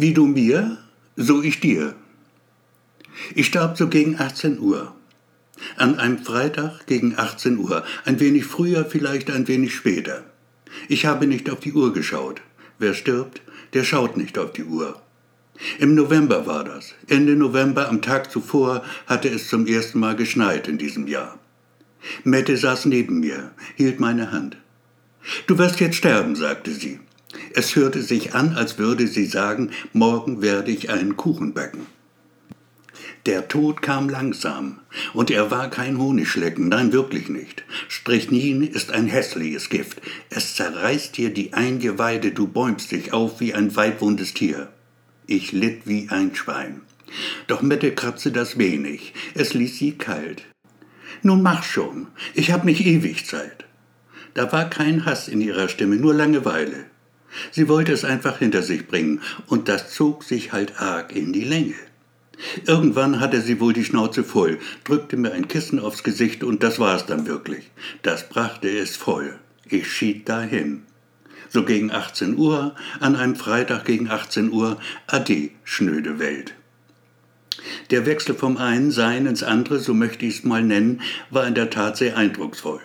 Wie du mir, so ich dir. Ich starb so gegen 18 Uhr. An einem Freitag gegen 18 Uhr, ein wenig früher, vielleicht ein wenig später. Ich habe nicht auf die Uhr geschaut. Wer stirbt, der schaut nicht auf die Uhr. Im November war das. Ende November, am Tag zuvor, hatte es zum ersten Mal geschneit in diesem Jahr. Mette saß neben mir, hielt meine Hand. Du wirst jetzt sterben, sagte sie. Es hörte sich an, als würde sie sagen, morgen werde ich einen Kuchen backen. Der Tod kam langsam, und er war kein Honigschlecken, nein wirklich nicht. Strychnin ist ein hässliches Gift. Es zerreißt dir die Eingeweide, du bäumst dich auf wie ein weitwundes Tier. Ich litt wie ein Schwein. Doch Mette kratzte das wenig, es ließ sie kalt. Nun mach schon, ich hab nicht ewig Zeit. Da war kein Hass in ihrer Stimme, nur Langeweile. Sie wollte es einfach hinter sich bringen, und das zog sich halt arg in die Länge. Irgendwann hatte sie wohl die Schnauze voll, drückte mir ein Kissen aufs Gesicht und das war es dann wirklich. Das brachte es voll. Ich schied dahin. So gegen 18 Uhr, an einem Freitag gegen 18 Uhr, ade, schnöde Welt. Der Wechsel vom einen Sein ins andere, so möchte ich es mal nennen, war in der Tat sehr eindrucksvoll.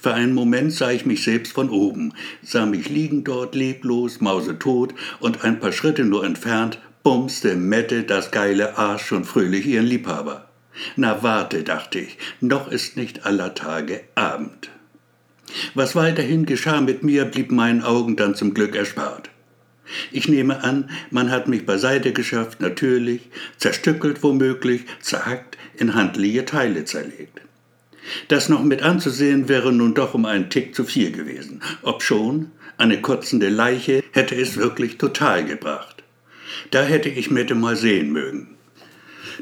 Für einen Moment sah ich mich selbst von oben, sah mich liegen dort leblos, mausetot und ein paar Schritte nur entfernt bumste Mette das geile Arsch schon fröhlich ihren Liebhaber. Na warte, dachte ich, noch ist nicht aller Tage Abend. Was weiterhin geschah mit mir, blieb meinen Augen dann zum Glück erspart. Ich nehme an, man hat mich beiseite geschafft, natürlich, zerstückelt womöglich, zerhackt, in handliche Teile zerlegt. Das noch mit anzusehen wäre nun doch um einen Tick zu viel gewesen, obschon eine kotzende Leiche hätte es wirklich total gebracht. Da hätte ich Mette mal sehen mögen.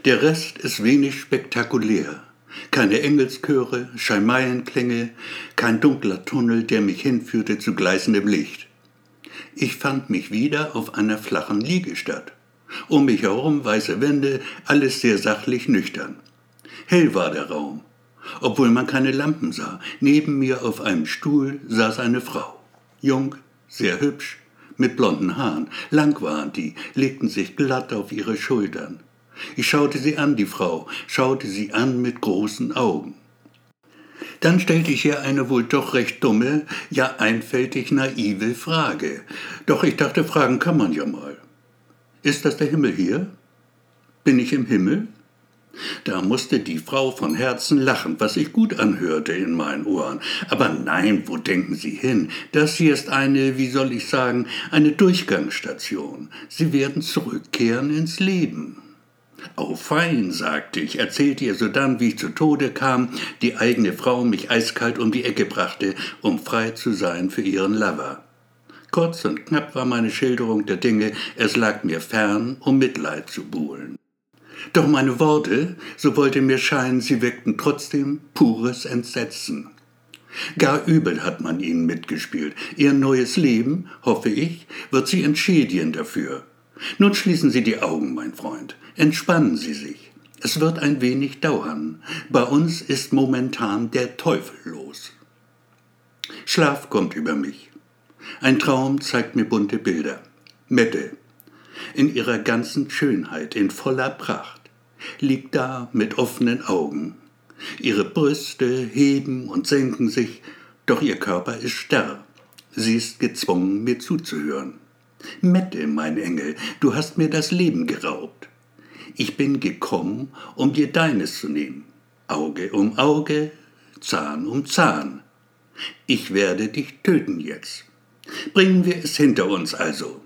Der Rest ist wenig spektakulär. Keine Engelschöre, Schalmeienklänge, kein dunkler Tunnel, der mich hinführte zu gleißendem Licht. Ich fand mich wieder auf einer flachen Liegestatt. Um mich herum weiße Wände, alles sehr sachlich nüchtern. Hell war der Raum, obwohl man keine Lampen sah. Neben mir auf einem Stuhl saß eine Frau. Jung, sehr hübsch, mit blonden Haaren. Lang waren die, legten sich glatt auf ihre Schultern. Ich schaute sie an, die Frau, schaute sie an mit großen Augen. Dann stellte ich ihr eine wohl doch recht dumme, ja einfältig naive Frage. Doch ich dachte, fragen kann man ja mal. Ist das der Himmel hier? Bin ich im Himmel? Da musste die Frau von Herzen lachen, was sich gut anhörte in meinen Ohren. Aber nein, wo denken Sie hin? Das hier ist eine, wie soll ich sagen, eine Durchgangsstation. Sie werden zurückkehren ins Leben. Oh, fein, sagte ich, erzählte ihr sodann, wie ich zu Tode kam, die eigene Frau mich eiskalt um die Ecke brachte, um frei zu sein für ihren Lover. Kurz und knapp war meine Schilderung der Dinge, es lag mir fern, um Mitleid zu buhlen. Doch meine Worte, so wollte mir scheinen, sie weckten trotzdem pures Entsetzen. Gar übel hat man ihnen mitgespielt. Ihr neues Leben, hoffe ich, wird sie entschädigen dafür. Nun schließen Sie die Augen, mein Freund. Entspannen Sie sich. Es wird ein wenig dauern. Bei uns ist momentan der Teufel los. Schlaf kommt über mich. Ein Traum zeigt mir bunte Bilder. Mette, in ihrer ganzen Schönheit, in voller Pracht, liegt da mit offenen Augen. Ihre Brüste heben und senken sich, doch ihr Körper ist starr. Sie ist gezwungen, mir zuzuhören. Mette, mein Engel, du hast mir das Leben geraubt. Ich bin gekommen, um dir deines zu nehmen. Auge um Auge, Zahn um Zahn. Ich werde dich töten jetzt. Bringen wir es hinter uns also.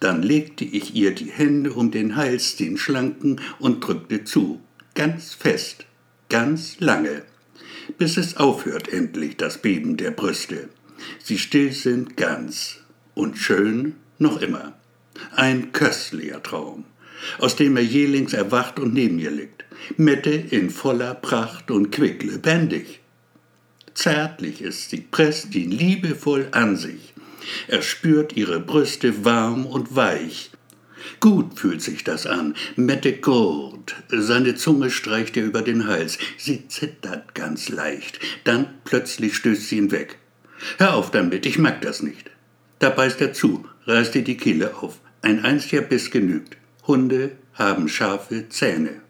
Dann legte ich ihr die Hände um den Hals, den schlanken, und drückte zu, ganz fest, ganz lange, bis es aufhört endlich, das Beben der Brüste. Sie still sind ganz und schön noch immer. Ein köstlicher Traum, aus dem er jählings erwacht und neben ihr liegt. Mette in voller Pracht und quicklebendig. Zärtlich ist sie, presst ihn liebevoll an sich. Er spürt ihre Brüste warm und weich. Gut fühlt sich das an. Mette Gurt. Seine Zunge streicht ihr über den Hals. Sie zittert ganz leicht. Dann plötzlich stößt sie ihn weg. Hör auf damit, ich mag das nicht. Da beißt er zu, reißt ihr die Kehle auf. Ein einziger Biss genügt. Hunde haben scharfe Zähne.